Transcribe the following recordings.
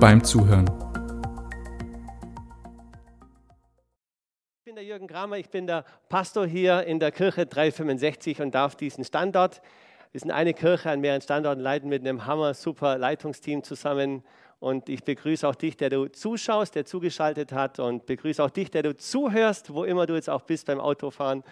beim Zuhören. Ich bin der Jürgen Kramer, ich bin der Pastor hier in der Kirche 365 und darf diesen Standort, wir sind eine Kirche an mehreren Standorten, leiten mit einem Hammer super Leitungsteam zusammen. Und ich begrüße auch dich, der du zuschaust, der zugeschaltet hat und begrüße auch dich, der du zuhörst, wo immer du jetzt auch bist beim Autofahren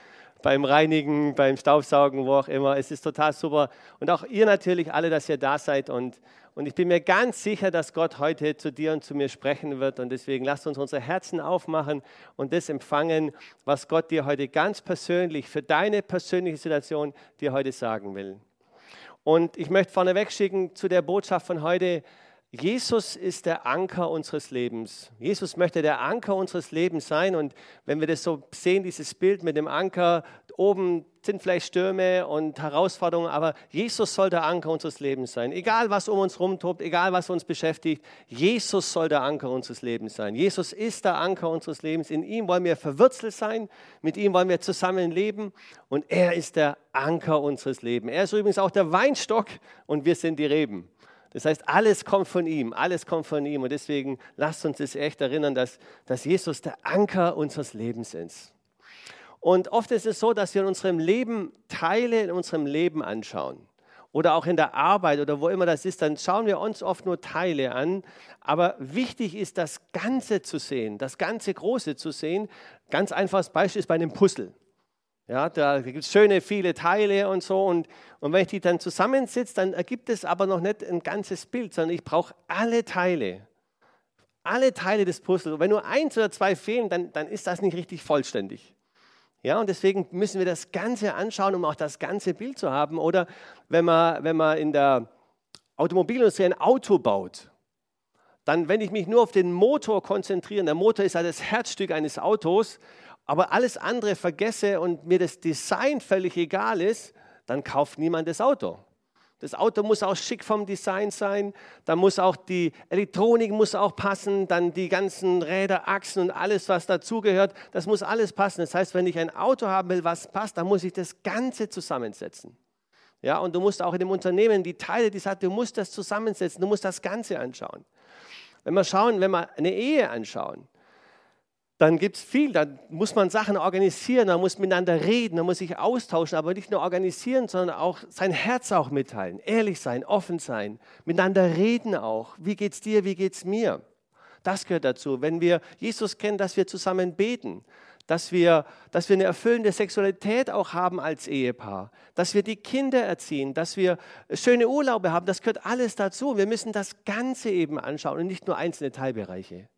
beim Reinigen, beim Staubsaugen, wo auch immer. Es ist total super. Und auch ihr natürlich alle, dass ihr da seid. Und, und ich bin mir ganz sicher, dass Gott heute zu dir und zu mir sprechen wird. Und deswegen lasst uns unsere Herzen aufmachen und das empfangen, was Gott dir heute ganz persönlich, für deine persönliche Situation dir heute sagen will. Und ich möchte vorneweg schicken zu der Botschaft von heute, Jesus ist der Anker unseres Lebens. Jesus möchte der Anker unseres Lebens sein. Und wenn wir das so sehen, dieses Bild mit dem Anker, oben sind vielleicht Stürme und Herausforderungen, aber Jesus soll der Anker unseres Lebens sein. Egal, was um uns rumtobt, egal, was uns beschäftigt, Jesus soll der Anker unseres Lebens sein. Jesus ist der Anker unseres Lebens. In ihm wollen wir verwurzelt sein, mit ihm wollen wir zusammen leben und er ist der Anker unseres Lebens. Er ist übrigens auch der Weinstock und wir sind die Reben. Das heißt, alles kommt von ihm, alles kommt von ihm. Und deswegen lasst uns das echt erinnern, dass, dass Jesus der Anker unseres Lebens ist. Und oft ist es so, dass wir in unserem Leben Teile in unserem Leben anschauen. Oder auch in der Arbeit oder wo immer das ist, dann schauen wir uns oft nur Teile an. Aber wichtig ist, das Ganze zu sehen, das ganze Große zu sehen. Ganz einfaches Beispiel ist bei einem Puzzle. Ja, da gibt es schöne, viele Teile und so. Und, und wenn ich die dann zusammensitze, dann ergibt es aber noch nicht ein ganzes Bild, sondern ich brauche alle Teile. Alle Teile des Puzzles. Und wenn nur eins oder zwei fehlen, dann, dann ist das nicht richtig vollständig. Ja, und deswegen müssen wir das Ganze anschauen, um auch das ganze Bild zu haben. Oder wenn man, wenn man in der Automobilindustrie ein Auto baut, dann, wenn ich mich nur auf den Motor konzentriere, der Motor ist ja das Herzstück eines Autos, aber alles andere vergesse und mir das Design völlig egal ist, dann kauft niemand das Auto. Das Auto muss auch schick vom Design sein, dann muss auch die Elektronik muss auch passen, dann die ganzen Räder, Achsen und alles, was dazugehört, das muss alles passen. Das heißt, wenn ich ein Auto haben will, was passt, dann muss ich das Ganze zusammensetzen. Ja, und du musst auch in dem Unternehmen die Teile, die es hat, du musst das zusammensetzen, du musst das Ganze anschauen. Wenn wir schauen, wenn wir eine Ehe anschauen, dann gibt es viel, da muss man Sachen organisieren, da muss miteinander reden, da muss sich austauschen, aber nicht nur organisieren, sondern auch sein Herz auch mitteilen, ehrlich sein, offen sein, miteinander reden auch. Wie geht's dir, wie geht's mir? Das gehört dazu. Wenn wir Jesus kennen, dass wir zusammen beten, dass wir, dass wir eine erfüllende Sexualität auch haben als Ehepaar, dass wir die Kinder erziehen, dass wir schöne Urlaube haben, das gehört alles dazu. Wir müssen das Ganze eben anschauen und nicht nur einzelne Teilbereiche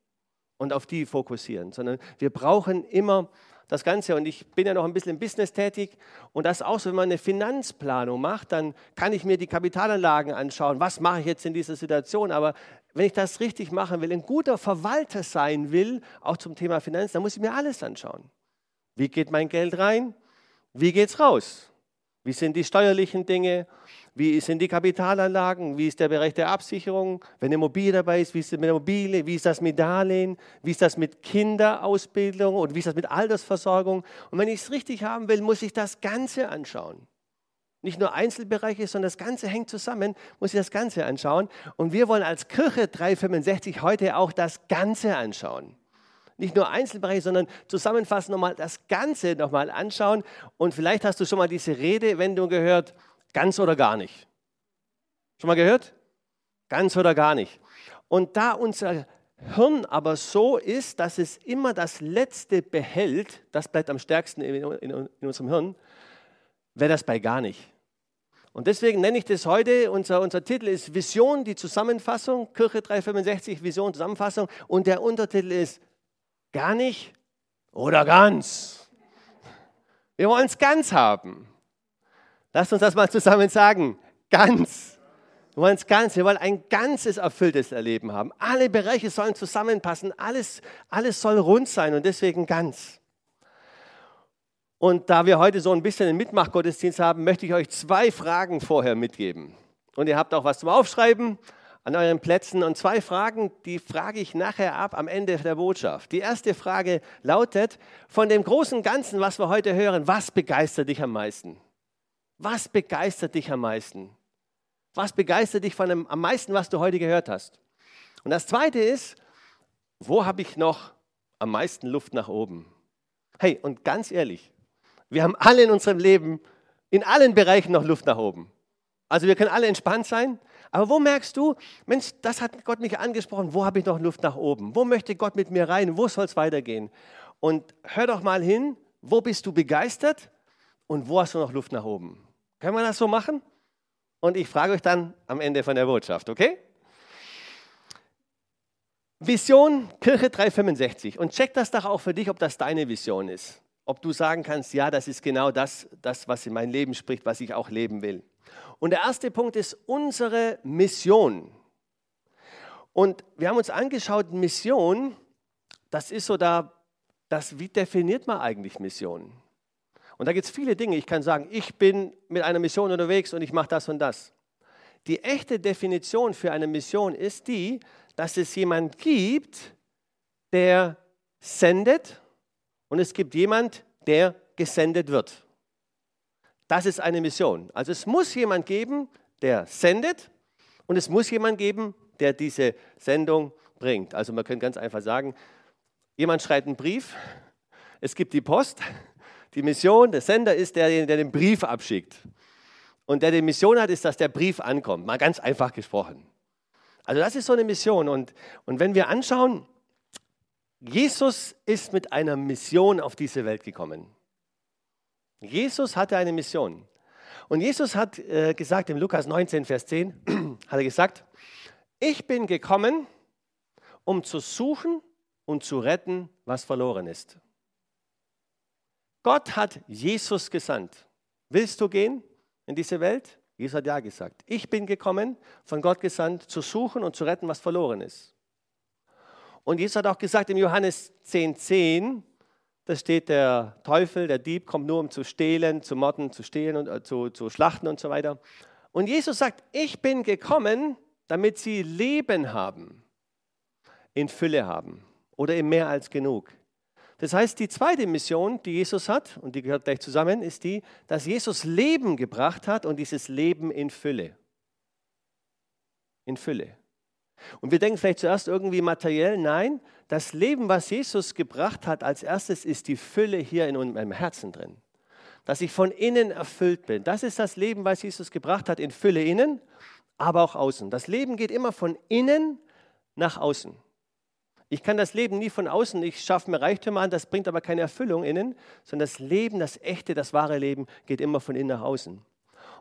und auf die fokussieren, sondern wir brauchen immer das Ganze. Und ich bin ja noch ein bisschen im Business tätig und das auch so, wenn man eine Finanzplanung macht, dann kann ich mir die Kapitalanlagen anschauen. Was mache ich jetzt in dieser Situation? Aber wenn ich das richtig machen will, ein guter Verwalter sein will, auch zum Thema Finanzen, dann muss ich mir alles anschauen. Wie geht mein Geld rein? Wie geht es raus? Wie sind die steuerlichen Dinge? Wie sind die Kapitalanlagen? Wie ist der Bereich der Absicherung? Wenn eine Immobilie dabei ist, wie ist es mit der Immobilie? Wie ist das mit Darlehen? Wie ist das mit Kinderausbildung? Und wie ist das mit Altersversorgung? Und wenn ich es richtig haben will, muss ich das Ganze anschauen. Nicht nur Einzelbereiche, sondern das Ganze hängt zusammen, muss ich das Ganze anschauen. Und wir wollen als Kirche 365 heute auch das Ganze anschauen. Nicht nur Einzelbereiche, sondern zusammenfassend nochmal das Ganze nochmal anschauen. Und vielleicht hast du schon mal diese Redewendung gehört, Ganz oder gar nicht. Schon mal gehört? Ganz oder gar nicht. Und da unser Hirn aber so ist, dass es immer das Letzte behält, das bleibt am stärksten in, unserem Hirn, wäre das bei gar nicht. Und deswegen nenne ich das heute, unser, unser Titel ist Vision, die Zusammenfassung, Kirche 365, Vision, Zusammenfassung. Und der Untertitel ist gar nicht oder ganz. Wir wollen es ganz haben. Lasst uns das mal zusammen sagen. Ganz. Wir wollen das Ganze, wir wollen ein ganzes erfülltes Erleben haben. Alle Bereiche sollen zusammenpassen, alles, alles soll rund sein und deswegen ganz. Und da wir heute so ein bisschen einen Mitmachgottesdienst haben, möchte ich euch zwei Fragen vorher mitgeben. Und ihr habt auch was zum Aufschreiben an euren Plätzen. Und zwei Fragen, die frage ich nachher ab am Ende der Botschaft. Die erste Frage lautet, von dem großen Ganzen, was wir heute hören, was begeistert dich am meisten? Was begeistert dich am meisten? Was begeistert dich von dem, am meisten, was du heute gehört hast? Und das Zweite ist, wo habe ich noch am meisten Luft nach oben? Hey, und ganz ehrlich, wir haben alle in unserem Leben, in allen Bereichen noch Luft nach oben. Also wir können alle entspannt sein, aber wo merkst du, Mensch, das hat Gott mich angesprochen, wo habe ich noch Luft nach oben? Wo möchte Gott mit mir rein? Wo soll es weitergehen? Und hör doch mal hin, wo bist du begeistert und wo hast du noch Luft nach oben? Können wir das so machen? und ich frage euch dann am Ende von der Botschaft, okay? Vision Kirche 365 und check das doch auch für dich, ob das deine Vision ist. Ob du sagen kannst, ja, das ist genau das, das, was in mein Leben spricht, was ich auch leben will. Und der erste Punkt ist unsere Mission. Und wir haben uns angeschaut, Mission, das ist so da, das, wie definiert man eigentlich Mission? Und da gibt es viele Dinge. Ich kann sagen, ich bin mit einer Mission unterwegs und ich mache das und das. Die echte Definition für eine Mission ist die, dass es jemand gibt, der sendet und es gibt jemand, der gesendet wird. Das ist eine Mission. Also es muss jemand geben, der sendet und es muss jemand geben, der diese Sendung bringt. Also man könnte ganz einfach sagen, jemand schreibt einen Brief, es gibt die Post die Mission, der Sender ist der, der den Brief abschickt. Und der die Mission hat, ist, dass der Brief ankommt. Mal ganz einfach gesprochen. Also das ist so eine Mission. Und, und wenn wir anschauen, Jesus ist mit einer Mission auf diese Welt gekommen. Jesus hatte eine Mission. Und Jesus hat äh, gesagt, im Lukas 19, Vers 10, hat er gesagt, ich bin gekommen, um zu suchen und zu retten, was verloren ist. Gott hat Jesus gesandt. Willst du gehen in diese Welt? Jesus hat ja gesagt. Ich bin gekommen, von Gott gesandt, zu suchen und zu retten, was verloren ist. Und Jesus hat auch gesagt im Johannes 10,10, 10, da steht der Teufel, der Dieb, kommt nur um zu stehlen, zu morden, zu stehlen und äh, zu, zu schlachten und so weiter. Und Jesus sagt, ich bin gekommen, damit sie Leben haben, in Fülle haben oder in mehr als genug. Das heißt, die zweite Mission, die Jesus hat, und die gehört gleich zusammen, ist die, dass Jesus Leben gebracht hat und dieses Leben in Fülle. In Fülle. Und wir denken vielleicht zuerst irgendwie materiell, nein, das Leben, was Jesus gebracht hat als erstes, ist die Fülle hier in meinem Herzen drin. Dass ich von innen erfüllt bin. Das ist das Leben, was Jesus gebracht hat, in Fülle innen, aber auch außen. Das Leben geht immer von innen nach außen. Ich kann das Leben nie von außen, ich schaffe mir Reichtümer an, das bringt aber keine Erfüllung innen, sondern das Leben, das echte, das wahre Leben geht immer von innen nach außen.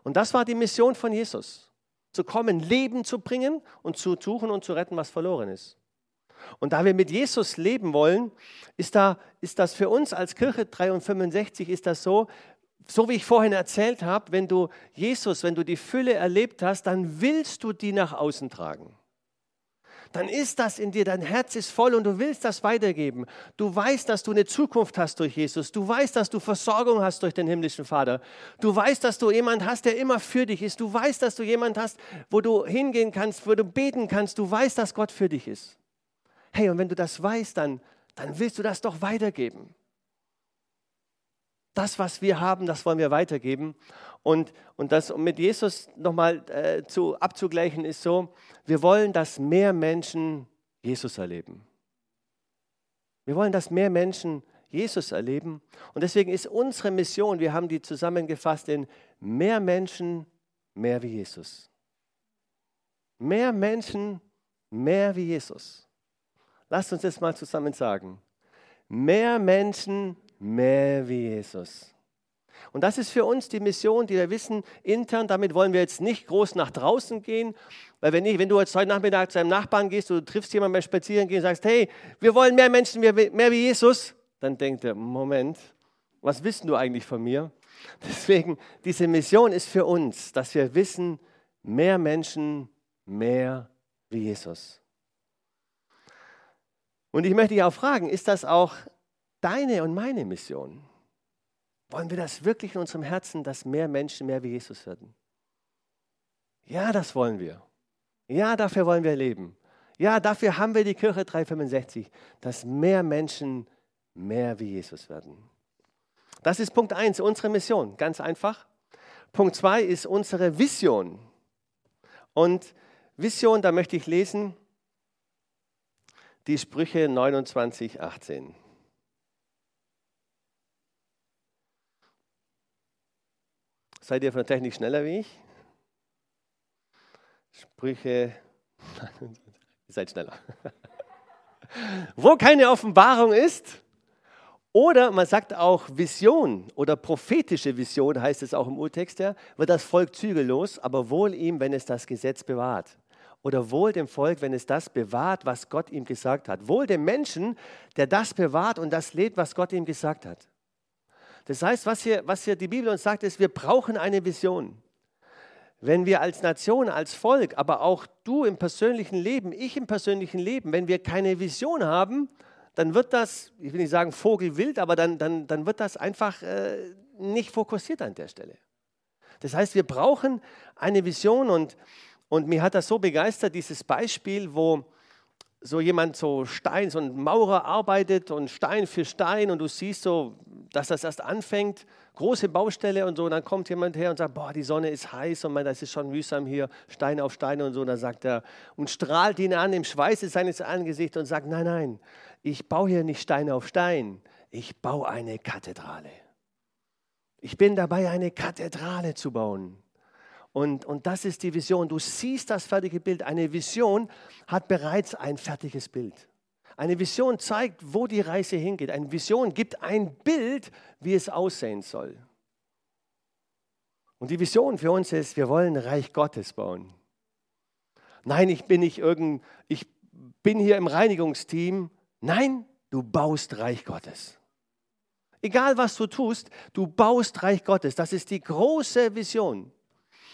Und das war die Mission von Jesus, zu kommen, Leben zu bringen und zu suchen und zu retten, was verloren ist. Und da wir mit Jesus leben wollen, ist, da, ist das für uns als Kirche 63, ist das so, so wie ich vorhin erzählt habe, wenn du Jesus, wenn du die Fülle erlebt hast, dann willst du die nach außen tragen dann ist das in dir, dein Herz ist voll und du willst das weitergeben. Du weißt, dass du eine Zukunft hast durch Jesus. Du weißt, dass du Versorgung hast durch den himmlischen Vater. Du weißt, dass du jemand hast, der immer für dich ist. Du weißt, dass du jemand hast, wo du hingehen kannst, wo du beten kannst. Du weißt, dass Gott für dich ist. Hey, und wenn du das weißt, dann, dann willst du das doch weitergeben. Das, was wir haben, das wollen wir weitergeben. Und, und das um mit Jesus nochmal äh, zu, abzugleichen ist so, wir wollen, dass mehr Menschen Jesus erleben. Wir wollen, dass mehr Menschen Jesus erleben. Und deswegen ist unsere Mission, wir haben die zusammengefasst in mehr Menschen, mehr wie Jesus. Mehr Menschen, mehr wie Jesus. Lasst uns das mal zusammen sagen. Mehr Menschen, mehr wie Jesus. Und das ist für uns die Mission, die wir wissen, intern, damit wollen wir jetzt nicht groß nach draußen gehen, weil wenn, nicht, wenn du jetzt heute Nachmittag zu einem Nachbarn gehst, du triffst jemanden beim Spazierengehen und sagst, hey, wir wollen mehr Menschen, mehr, mehr wie Jesus, dann denkt er, Moment, was wissen du eigentlich von mir? Deswegen, diese Mission ist für uns, dass wir wissen, Mehr Menschen, mehr wie Jesus. Und ich möchte dich auch fragen, ist das auch deine und meine Mission? Wollen wir das wirklich in unserem Herzen, dass mehr Menschen mehr wie Jesus werden? Ja, das wollen wir. Ja, dafür wollen wir leben. Ja, dafür haben wir die Kirche 365, dass mehr Menschen mehr wie Jesus werden. Das ist Punkt 1, unsere Mission, ganz einfach. Punkt 2 ist unsere Vision. Und Vision, da möchte ich lesen die Sprüche 29, 18. Seid ihr von der Technik schneller wie ich? Sprüche, ihr seid schneller. Wo keine Offenbarung ist, oder man sagt auch Vision oder prophetische Vision, heißt es auch im Urtext, ja, wird das Volk zügellos, aber wohl ihm, wenn es das Gesetz bewahrt. Oder wohl dem Volk, wenn es das bewahrt, was Gott ihm gesagt hat. Wohl dem Menschen, der das bewahrt und das lebt, was Gott ihm gesagt hat. Das heißt, was hier, was hier die Bibel uns sagt, ist, wir brauchen eine Vision. Wenn wir als Nation, als Volk, aber auch du im persönlichen Leben, ich im persönlichen Leben, wenn wir keine Vision haben, dann wird das, ich will nicht sagen Vogelwild, aber dann, dann, dann wird das einfach äh, nicht fokussiert an der Stelle. Das heißt, wir brauchen eine Vision und, und mir hat das so begeistert, dieses Beispiel, wo so jemand so Stein, so ein Maurer arbeitet und Stein für Stein und du siehst so, dass das erst anfängt, große Baustelle und so, und dann kommt jemand her und sagt, boah, die Sonne ist heiß und man, das ist schon mühsam hier, Stein auf Steine und so, und dann sagt er und strahlt ihn an im Schweiße seines Angesichts und sagt, nein, nein, ich baue hier nicht Stein auf Stein, ich baue eine Kathedrale. Ich bin dabei, eine Kathedrale zu bauen. Und, und das ist die Vision. Du siehst das fertige Bild. Eine Vision hat bereits ein fertiges Bild. Eine Vision zeigt, wo die Reise hingeht. Eine Vision gibt ein Bild, wie es aussehen soll. Und die Vision für uns ist, wir wollen Reich Gottes bauen. Nein, ich bin nicht irgend, ich bin hier im Reinigungsteam. Nein, du baust Reich Gottes. Egal was du tust, du baust Reich Gottes. Das ist die große Vision.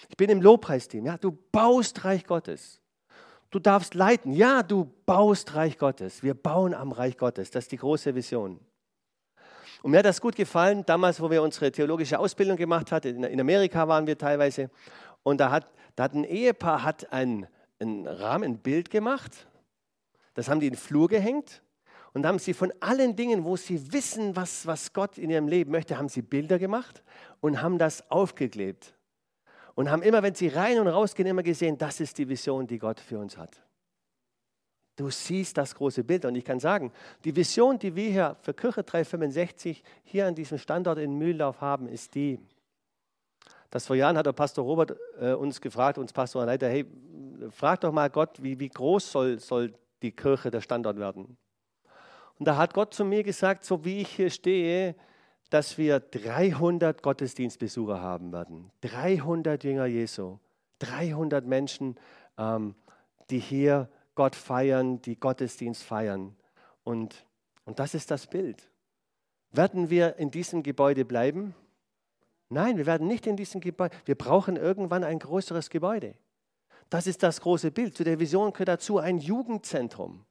Ich bin im Lobpreisteam. Ja, du baust Reich Gottes. Du darfst leiten. Ja, du baust Reich Gottes. Wir bauen am Reich Gottes. Das ist die große Vision. Und mir hat das gut gefallen, damals, wo wir unsere theologische Ausbildung gemacht hatten. In Amerika waren wir teilweise. Und da hat, da hat ein Ehepaar hat ein, ein Rahmenbild gemacht. Das haben die in den Flur gehängt. Und haben sie von allen Dingen, wo sie wissen, was, was Gott in ihrem Leben möchte, haben sie Bilder gemacht und haben das aufgeklebt und haben immer, wenn sie rein und rausgehen, immer gesehen, das ist die Vision, die Gott für uns hat. Du siehst das große Bild und ich kann sagen, die Vision, die wir hier für Kirche 365 hier an diesem Standort in Mühldorf haben, ist die. Das vor Jahren hat der Pastor Robert äh, uns gefragt, uns Pastor Leiter, hey, frag doch mal Gott, wie, wie groß soll, soll die Kirche, der Standort werden? Und da hat Gott zu mir gesagt, so wie ich hier stehe, dass wir 300 Gottesdienstbesucher haben werden. 300 Jünger Jesu. 300 Menschen, ähm, die hier Gott feiern, die Gottesdienst feiern. Und, und das ist das Bild. Werden wir in diesem Gebäude bleiben? Nein, wir werden nicht in diesem Gebäude. Wir brauchen irgendwann ein größeres Gebäude. Das ist das große Bild. Zu der Vision gehört dazu ein Jugendzentrum,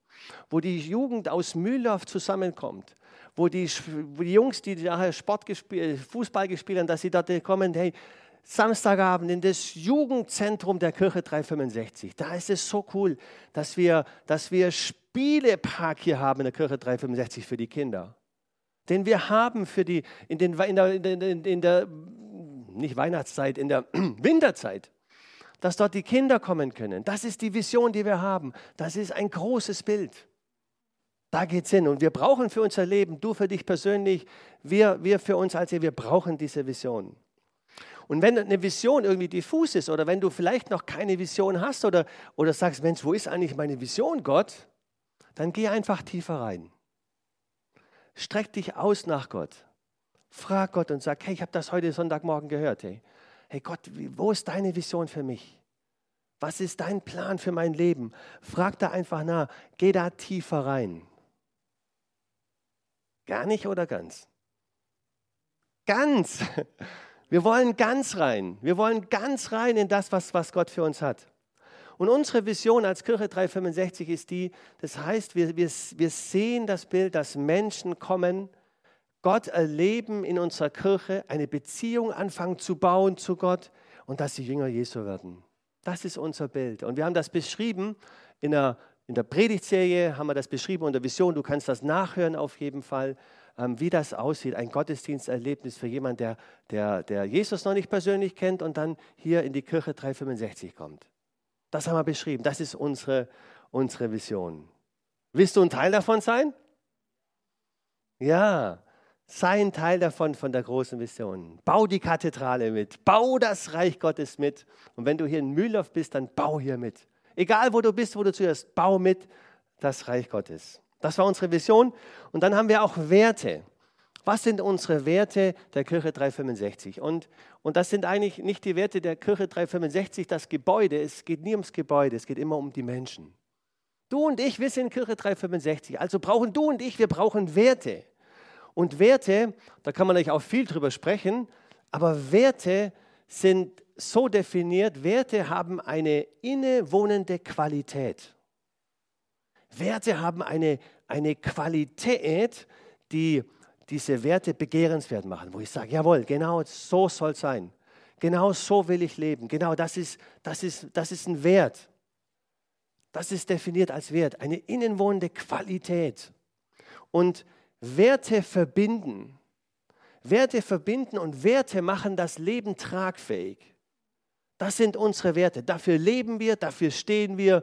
wo die Jugend aus Mühldorf zusammenkommt, wo die, wo die Jungs, die nachher Sport gespielt, Fußball gespielt haben, dass sie dort kommen, hey, Samstagabend in das Jugendzentrum der Kirche 365. Da ist es so cool, dass wir, dass wir Spielepark hier haben in der Kirche 365 für die Kinder. Den wir haben für die, in, den, in, der, in, der, in der, nicht Weihnachtszeit, in der Winterzeit, dass dort die Kinder kommen können. Das ist die Vision, die wir haben. Das ist ein großes Bild. Da geht es hin. Und wir brauchen für unser Leben, du für dich persönlich, wir, wir für uns als ihr, wir brauchen diese Vision. Und wenn eine Vision irgendwie diffus ist oder wenn du vielleicht noch keine Vision hast oder, oder sagst, Mensch, wo ist eigentlich meine Vision, Gott? Dann geh einfach tiefer rein. Streck dich aus nach Gott. Frag Gott und sag, hey, ich habe das heute Sonntagmorgen gehört. Hey, hey Gott, wo ist deine Vision für mich? Was ist dein Plan für mein Leben? Frag da einfach nach. Geh da tiefer rein. Gar nicht oder ganz? Ganz. Wir wollen ganz rein. Wir wollen ganz rein in das, was, was Gott für uns hat. Und unsere Vision als Kirche 365 ist die, das heißt, wir, wir, wir sehen das Bild, dass Menschen kommen, Gott erleben in unserer Kirche, eine Beziehung anfangen zu bauen zu Gott und dass sie Jünger Jesu werden. Das ist unser Bild. Und wir haben das beschrieben in der, in der Predigtserie, haben wir das beschrieben unter Vision. Du kannst das nachhören auf jeden Fall, ähm, wie das aussieht. Ein Gottesdiensterlebnis für jemanden, der, der, der Jesus noch nicht persönlich kennt und dann hier in die Kirche 365 kommt. Das haben wir beschrieben. Das ist unsere, unsere Vision. Willst du ein Teil davon sein? Ja, sei ein Teil davon, von der großen Vision. Bau die Kathedrale mit, bau das Reich Gottes mit. Und wenn du hier in Mühldorf bist, dann bau hier mit. Egal wo du bist, wo du zuerst, bau mit das Reich Gottes. Das war unsere Vision. Und dann haben wir auch Werte. Was sind unsere Werte der Kirche 365? Und, und das sind eigentlich nicht die Werte der Kirche 365, das Gebäude. Es geht nie ums Gebäude, es geht immer um die Menschen. Du und ich, wir sind Kirche 365. Also brauchen du und ich, wir brauchen Werte. Und Werte, da kann man eigentlich auch viel drüber sprechen, aber Werte sind so definiert, Werte haben eine innewohnende Qualität. Werte haben eine, eine Qualität, die diese Werte begehrenswert machen, wo ich sage, jawohl, genau so soll es sein. Genau so will ich leben. Genau das ist, das, ist, das ist ein Wert. Das ist definiert als Wert, eine innenwohnende Qualität. Und Werte verbinden. Werte verbinden und Werte machen das Leben tragfähig. Das sind unsere Werte. Dafür leben wir, dafür stehen wir.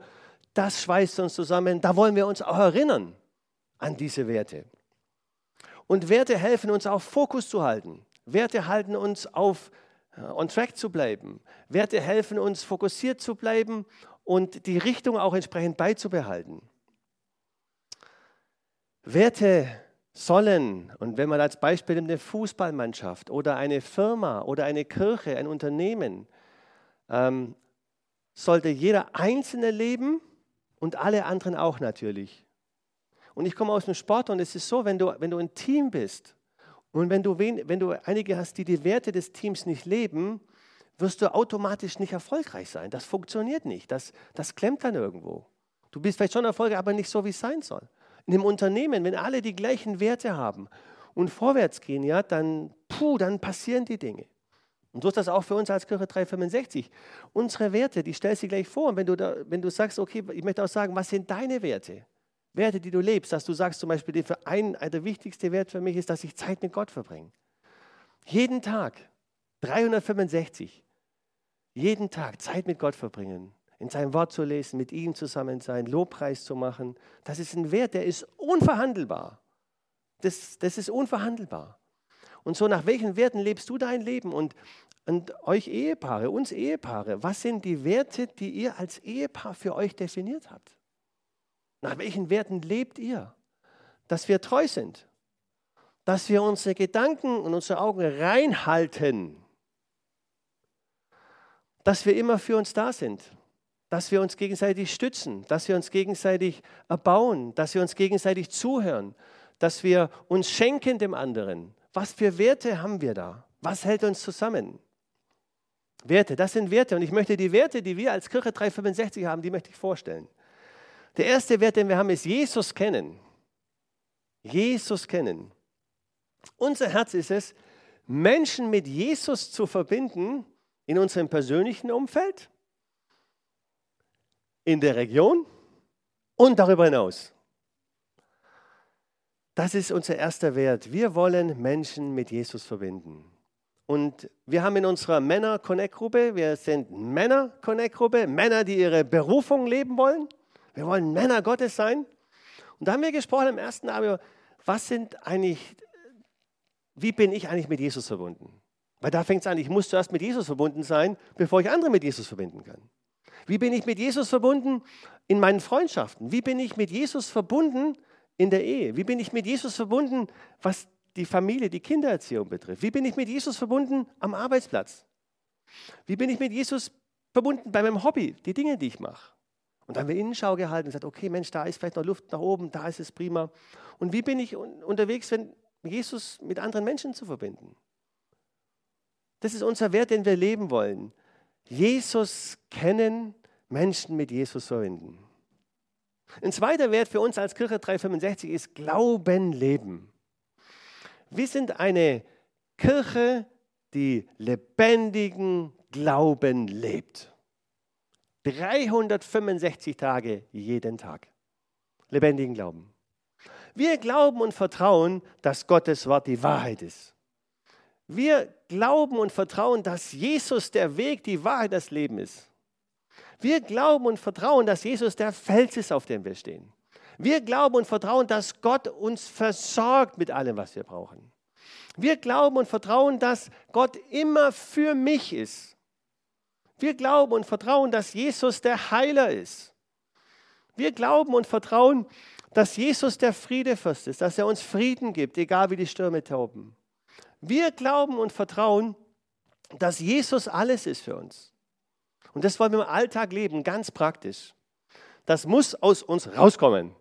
Das schweißt uns zusammen. Da wollen wir uns auch erinnern an diese Werte. Und Werte helfen uns auch Fokus zu halten. Werte halten uns auf äh, on track zu bleiben. Werte helfen uns fokussiert zu bleiben und die Richtung auch entsprechend beizubehalten. Werte sollen, und wenn man als Beispiel eine Fußballmannschaft oder eine Firma oder eine Kirche, ein Unternehmen, ähm, sollte jeder Einzelne leben und alle anderen auch natürlich. Und ich komme aus dem Sport und es ist so, wenn du, wenn du ein Team bist und wenn du, wen, wenn du einige hast, die die Werte des Teams nicht leben, wirst du automatisch nicht erfolgreich sein. Das funktioniert nicht. Das, das klemmt dann irgendwo. Du bist vielleicht schon erfolgreich, aber nicht so, wie es sein soll in einem Unternehmen, wenn alle die gleichen Werte haben und vorwärts gehen, ja, dann, puh, dann passieren die Dinge. Und so ist das auch für uns als Kirche 365. Unsere Werte, die stellst du gleich vor. Und wenn du, da, wenn du sagst, okay, ich möchte auch sagen, was sind deine Werte? Werte, die du lebst, dass du sagst zum Beispiel, für ein, der wichtigste Wert für mich ist, dass ich Zeit mit Gott verbringe. Jeden Tag, 365, jeden Tag Zeit mit Gott verbringen in seinem Wort zu lesen, mit ihm zusammen sein, Lobpreis zu machen. Das ist ein Wert, der ist unverhandelbar. Das, das ist unverhandelbar. Und so, nach welchen Werten lebst du dein Leben? Und, und euch Ehepaare, uns Ehepaare, was sind die Werte, die ihr als Ehepaar für euch definiert habt? Nach welchen Werten lebt ihr? Dass wir treu sind, dass wir unsere Gedanken und unsere Augen reinhalten, dass wir immer für uns da sind, dass wir uns gegenseitig stützen, dass wir uns gegenseitig erbauen, dass wir uns gegenseitig zuhören, dass wir uns schenken dem anderen. Was für Werte haben wir da? Was hält uns zusammen? Werte, das sind Werte. Und ich möchte die Werte, die wir als Kirche 365 haben, die möchte ich vorstellen. Der erste Wert, den wir haben, ist Jesus kennen. Jesus kennen. Unser Herz ist es, Menschen mit Jesus zu verbinden in unserem persönlichen Umfeld, in der Region und darüber hinaus. Das ist unser erster Wert. Wir wollen Menschen mit Jesus verbinden. Und wir haben in unserer Männer-Connect-Gruppe, wir sind Männer-Connect-Gruppe, Männer, die ihre Berufung leben wollen. Wir wollen Männer Gottes sein. Und da haben wir gesprochen im ersten Abend, was sind eigentlich, wie bin ich eigentlich mit Jesus verbunden? Weil da fängt es an, ich muss zuerst mit Jesus verbunden sein, bevor ich andere mit Jesus verbinden kann. Wie bin ich mit Jesus verbunden in meinen Freundschaften? Wie bin ich mit Jesus verbunden in der Ehe? Wie bin ich mit Jesus verbunden, was die Familie, die Kindererziehung betrifft? Wie bin ich mit Jesus verbunden am Arbeitsplatz? Wie bin ich mit Jesus verbunden bei meinem Hobby, die Dinge, die ich mache? Und dann haben wir Innenschau gehalten und gesagt, okay, Mensch, da ist vielleicht noch Luft nach oben, da ist es prima. Und wie bin ich unterwegs, wenn Jesus mit anderen Menschen zu verbinden? Das ist unser Wert, den wir leben wollen. Jesus kennen, Menschen mit Jesus verbinden. Ein zweiter Wert für uns als Kirche 365 ist Glauben leben. Wir sind eine Kirche, die lebendigen Glauben lebt. 365 Tage jeden Tag. Lebendigen Glauben. Wir glauben und vertrauen, dass Gottes Wort die Wahrheit ist. Wir glauben und vertrauen, dass Jesus der Weg, die Wahrheit, das Leben ist. Wir glauben und vertrauen, dass Jesus der Fels ist, auf dem wir stehen. Wir glauben und vertrauen, dass Gott uns versorgt mit allem, was wir brauchen. Wir glauben und vertrauen, dass Gott immer für mich ist. Wir glauben und vertrauen, dass Jesus der Heiler ist. Wir glauben und vertrauen, dass Jesus der Friedefürst ist, dass er uns Frieden gibt, egal wie die Stürme tauben. Wir glauben und vertrauen, dass Jesus alles ist für uns. Und das wollen wir im Alltag leben, ganz praktisch. Das muss aus uns rauskommen.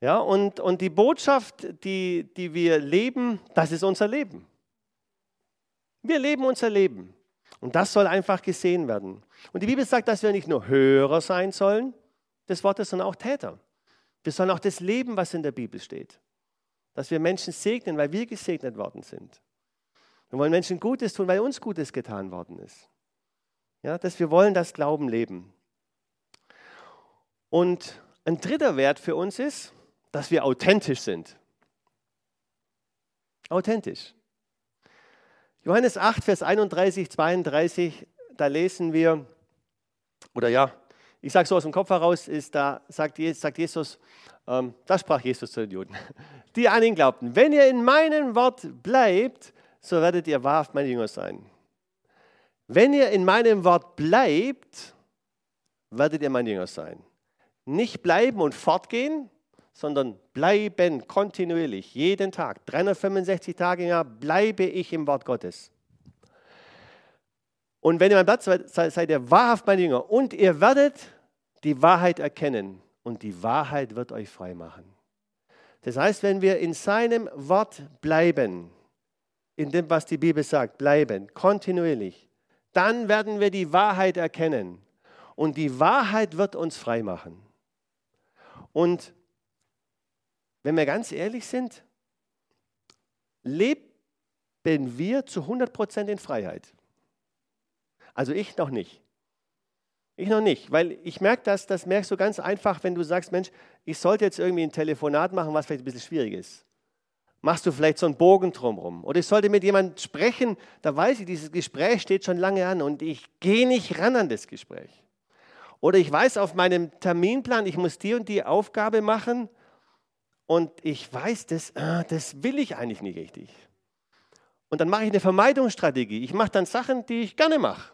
Ja, und, und die Botschaft, die, die wir leben, das ist unser Leben. Wir leben unser Leben. Und das soll einfach gesehen werden. Und die Bibel sagt, dass wir nicht nur Hörer sein sollen des Wortes, sondern auch Täter. Wir sollen auch das leben, was in der Bibel steht. Dass wir Menschen segnen, weil wir gesegnet worden sind. Wir wollen Menschen Gutes tun, weil uns Gutes getan worden ist. Ja, dass wir wollen das Glauben leben. Und ein dritter Wert für uns ist, dass wir authentisch sind. Authentisch. Johannes 8, Vers 31, 32, da lesen wir, oder ja, ich sage so aus dem Kopf heraus, ist da sagt, sagt Jesus, ähm, da sprach Jesus zu den Juden, die an ihn glaubten, wenn ihr in meinem Wort bleibt, so werdet ihr wahrhaft meine Jünger sein. Wenn ihr in meinem Wort bleibt, werdet ihr meine Jünger sein. Nicht bleiben und fortgehen, sondern bleiben kontinuierlich, jeden Tag, 365 Tage im Jahr bleibe ich im Wort Gottes. Und wenn ihr mein Platz seid, seid ihr wahrhaft meine Jünger und ihr werdet die Wahrheit erkennen und die Wahrheit wird euch frei machen. Das heißt, wenn wir in seinem Wort bleiben, in dem, was die Bibel sagt, bleiben, kontinuierlich, dann werden wir die Wahrheit erkennen und die Wahrheit wird uns frei machen. Und wenn wir ganz ehrlich sind, leben wir zu 100% in Freiheit. Also ich noch nicht. Ich noch nicht, weil ich merke das, das merkst du ganz einfach, wenn du sagst, Mensch, ich sollte jetzt irgendwie ein Telefonat machen, was vielleicht ein bisschen schwierig ist. Machst du vielleicht so einen Bogen drumherum. Oder ich sollte mit jemandem sprechen, da weiß ich, dieses Gespräch steht schon lange an und ich gehe nicht ran an das Gespräch. Oder ich weiß auf meinem Terminplan, ich muss die und die Aufgabe machen und ich weiß, das, ah, das will ich eigentlich nicht richtig. Und dann mache ich eine Vermeidungsstrategie. Ich mache dann Sachen, die ich gerne mache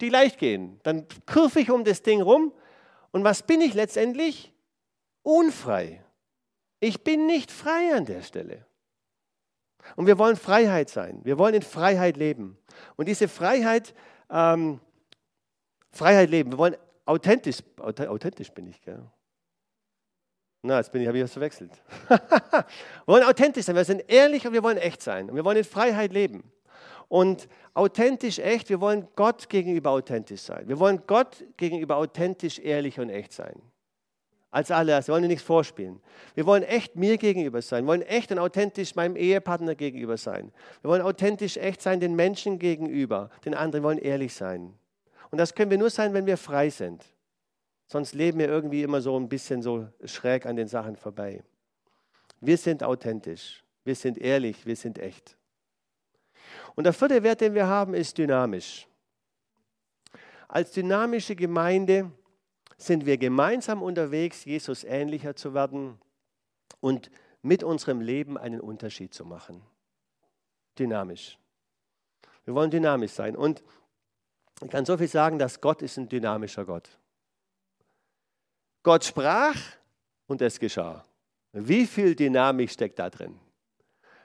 die leicht gehen. Dann kurve ich um das Ding rum und was bin ich letztendlich? Unfrei. Ich bin nicht frei an der Stelle. Und wir wollen Freiheit sein. Wir wollen in Freiheit leben. Und diese Freiheit, ähm, Freiheit leben. Wir wollen authentisch, authentisch bin ich, gell? Na, jetzt bin ich, habe ich was verwechselt. wir wollen authentisch sein, wir sind ehrlich und wir wollen echt sein. Und wir wollen in Freiheit leben. Und authentisch echt, wir wollen Gott gegenüber authentisch sein. Wir wollen Gott gegenüber authentisch, ehrlich und echt sein. Als allererst, wir wollen nichts vorspielen. Wir wollen echt mir gegenüber sein. Wir wollen echt und authentisch meinem Ehepartner gegenüber sein. Wir wollen authentisch echt sein den Menschen gegenüber, den anderen. Wir wollen ehrlich sein. Und das können wir nur sein, wenn wir frei sind. Sonst leben wir irgendwie immer so ein bisschen so schräg an den Sachen vorbei. Wir sind authentisch. Wir sind ehrlich. Wir sind echt. Und der vierte Wert, den wir haben, ist dynamisch. Als dynamische Gemeinde sind wir gemeinsam unterwegs, Jesus ähnlicher zu werden und mit unserem Leben einen Unterschied zu machen. Dynamisch. Wir wollen dynamisch sein. Und ich kann so viel sagen, dass Gott ist ein dynamischer Gott. Gott sprach und es geschah. Wie viel Dynamik steckt da drin?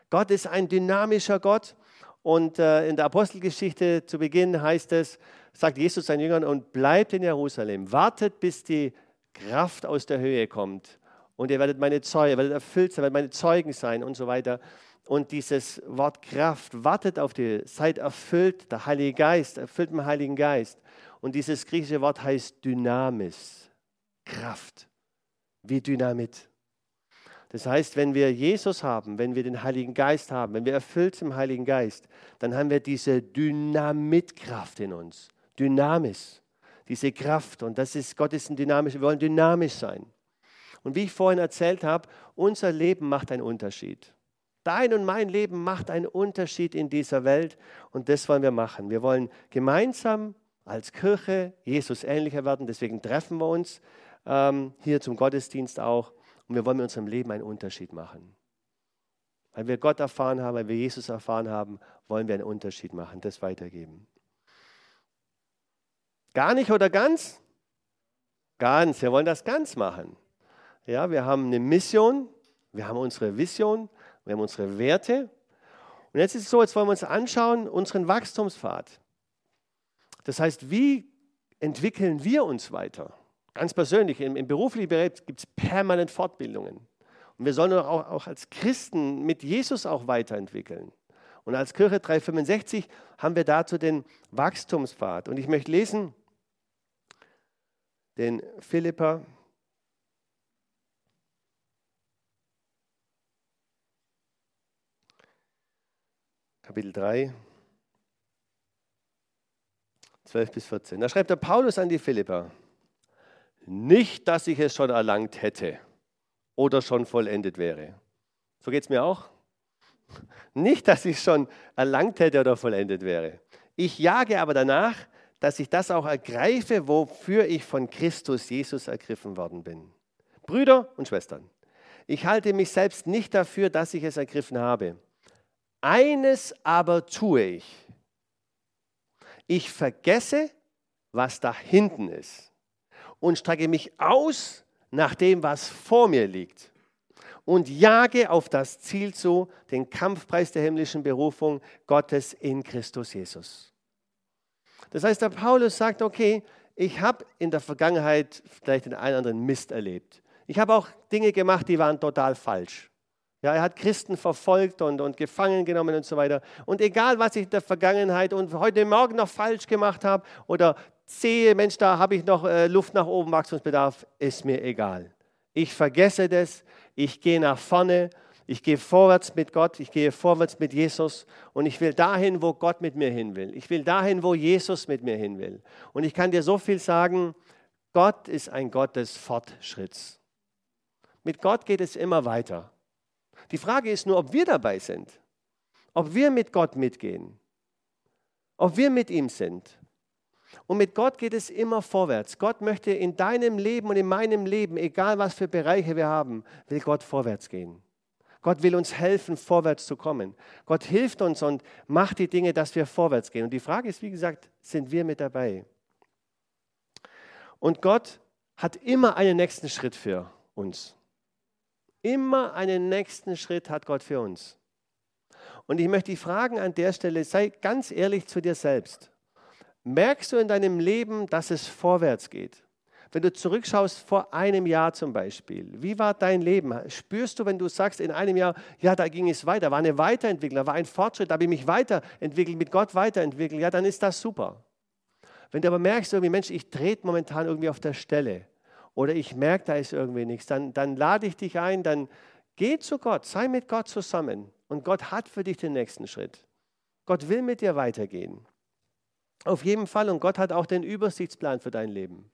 Gott ist ein dynamischer Gott und äh, in der Apostelgeschichte zu Beginn heißt es, sagt Jesus seinen Jüngern, und bleibt in Jerusalem, wartet, bis die Kraft aus der Höhe kommt. Und ihr werdet meine Zeugen, werdet erfüllt sein, werdet meine Zeugen sein und so weiter. Und dieses Wort Kraft wartet auf die, seid erfüllt, der Heilige Geist, erfüllt mit dem Heiligen Geist. Und dieses griechische Wort heißt Dynamis, Kraft, wie Dynamit. Das heißt, wenn wir Jesus haben, wenn wir den Heiligen Geist haben, wenn wir erfüllt sind im Heiligen Geist, dann haben wir diese Dynamitkraft in uns. Dynamis, diese Kraft. Und das ist, Gott ist ein dynamisch, wir wollen dynamisch sein. Und wie ich vorhin erzählt habe, unser Leben macht einen Unterschied. Dein und mein Leben macht einen Unterschied in dieser Welt und das wollen wir machen. Wir wollen gemeinsam als Kirche Jesus ähnlicher werden, deswegen treffen wir uns ähm, hier zum Gottesdienst auch und wir wollen mit unserem Leben einen Unterschied machen. Weil wir Gott erfahren haben, weil wir Jesus erfahren haben, wollen wir einen Unterschied machen, das weitergeben. Gar nicht oder ganz? Ganz, wir wollen das ganz machen. Ja, wir haben eine Mission, wir haben unsere Vision, wir haben unsere Werte. Und jetzt ist es so, jetzt wollen wir uns anschauen, unseren Wachstumspfad. Das heißt, wie entwickeln wir uns weiter? Ganz persönlich, im, im beruflichen Bereich gibt es permanent Fortbildungen. Und wir sollen auch, auch als Christen mit Jesus auch weiterentwickeln. Und als Kirche 365 haben wir dazu den Wachstumspfad. Und ich möchte lesen den Philippa Kapitel 3, 12 bis 14. Da schreibt der Paulus an die Philipper, nicht, dass ich es schon erlangt hätte oder schon vollendet wäre. So geht es mir auch. Nicht, dass ich es schon erlangt hätte oder vollendet wäre. Ich jage aber danach, dass ich das auch ergreife, wofür ich von Christus Jesus ergriffen worden bin. Brüder und Schwestern, ich halte mich selbst nicht dafür, dass ich es ergriffen habe. Eines aber tue ich. Ich vergesse, was da hinten ist und strecke mich aus nach dem, was vor mir liegt und jage auf das Ziel zu, den Kampfpreis der himmlischen Berufung Gottes in Christus Jesus. Das heißt, der Paulus sagt, okay, ich habe in der Vergangenheit vielleicht den einen oder anderen Mist erlebt. Ich habe auch Dinge gemacht, die waren total falsch. Ja, er hat Christen verfolgt und, und gefangen genommen und so weiter. Und egal, was ich in der Vergangenheit und heute Morgen noch falsch gemacht habe oder sehe, Mensch, da habe ich noch äh, Luft nach oben, Wachstumsbedarf, ist mir egal. Ich vergesse das, ich gehe nach vorne, ich gehe vorwärts mit Gott, ich gehe vorwärts mit Jesus und ich will dahin, wo Gott mit mir hin will. Ich will dahin, wo Jesus mit mir hin will. Und ich kann dir so viel sagen, Gott ist ein Gott des Fortschritts. Mit Gott geht es immer weiter. Die Frage ist nur, ob wir dabei sind, ob wir mit Gott mitgehen, ob wir mit ihm sind. Und mit Gott geht es immer vorwärts. Gott möchte in deinem Leben und in meinem Leben, egal was für Bereiche wir haben, will Gott vorwärts gehen. Gott will uns helfen, vorwärts zu kommen. Gott hilft uns und macht die Dinge, dass wir vorwärts gehen. Und die Frage ist, wie gesagt, sind wir mit dabei? Und Gott hat immer einen nächsten Schritt für uns. Immer einen nächsten Schritt hat Gott für uns. Und ich möchte dich fragen an der Stelle, sei ganz ehrlich zu dir selbst. Merkst du in deinem Leben, dass es vorwärts geht? Wenn du zurückschaust vor einem Jahr zum Beispiel, wie war dein Leben? Spürst du, wenn du sagst in einem Jahr, ja, da ging es weiter, war eine Weiterentwicklung, war ein Fortschritt, da habe ich mich weiterentwickelt, mit Gott weiterentwickelt, ja, dann ist das super. Wenn du aber merkst, irgendwie, Mensch, ich trete momentan irgendwie auf der Stelle, oder ich merke, da ist irgendwie nichts, dann, dann lade ich dich ein, dann geh zu Gott, sei mit Gott zusammen und Gott hat für dich den nächsten Schritt. Gott will mit dir weitergehen. Auf jeden Fall. Und Gott hat auch den Übersichtsplan für dein Leben.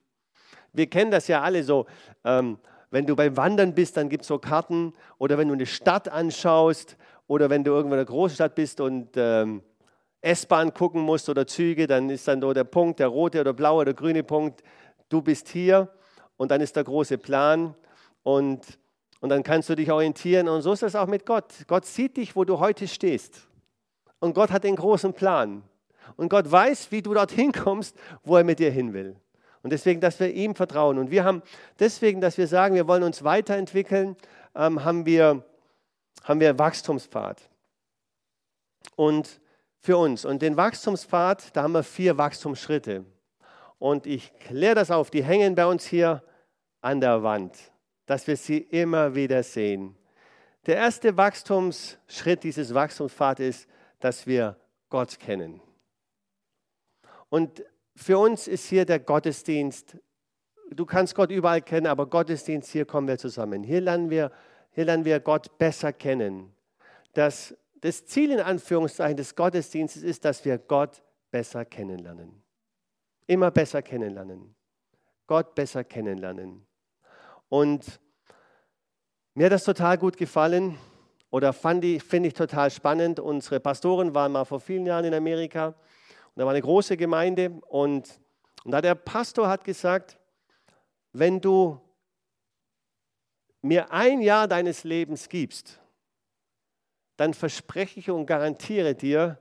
Wir kennen das ja alle so. Ähm, wenn du beim Wandern bist, dann gibt es so Karten. Oder wenn du eine Stadt anschaust. Oder wenn du irgendwo in einer Großstadt bist und ähm, S-Bahn gucken musst oder Züge, dann ist dann so der Punkt, der rote oder blaue oder grüne Punkt, du bist hier. Und dann ist der große Plan. Und, und dann kannst du dich orientieren. Und so ist es auch mit Gott. Gott sieht dich, wo du heute stehst. Und Gott hat den großen Plan und Gott weiß, wie du dorthin kommst, wo er mit dir hin will. Und deswegen, dass wir ihm vertrauen. Und wir haben deswegen, dass wir sagen, wir wollen uns weiterentwickeln, ähm, haben, wir, haben wir Wachstumspfad. Und für uns. Und den Wachstumspfad, da haben wir vier Wachstumsschritte. Und ich kläre das auf, die hängen bei uns hier an der Wand, dass wir sie immer wieder sehen. Der erste Wachstumsschritt dieses Wachstumspfad ist, dass wir Gott kennen. Und für uns ist hier der Gottesdienst, du kannst Gott überall kennen, aber Gottesdienst, hier kommen wir zusammen. Hier lernen wir, hier lernen wir Gott besser kennen. Das, das Ziel in Anführungszeichen des Gottesdienstes ist, dass wir Gott besser kennenlernen. Immer besser kennenlernen. Gott besser kennenlernen. Und mir hat das total gut gefallen oder finde ich total spannend. Unsere Pastoren waren mal vor vielen Jahren in Amerika da war eine große Gemeinde und, und da der Pastor hat gesagt, wenn du mir ein Jahr deines Lebens gibst, dann verspreche ich und garantiere dir,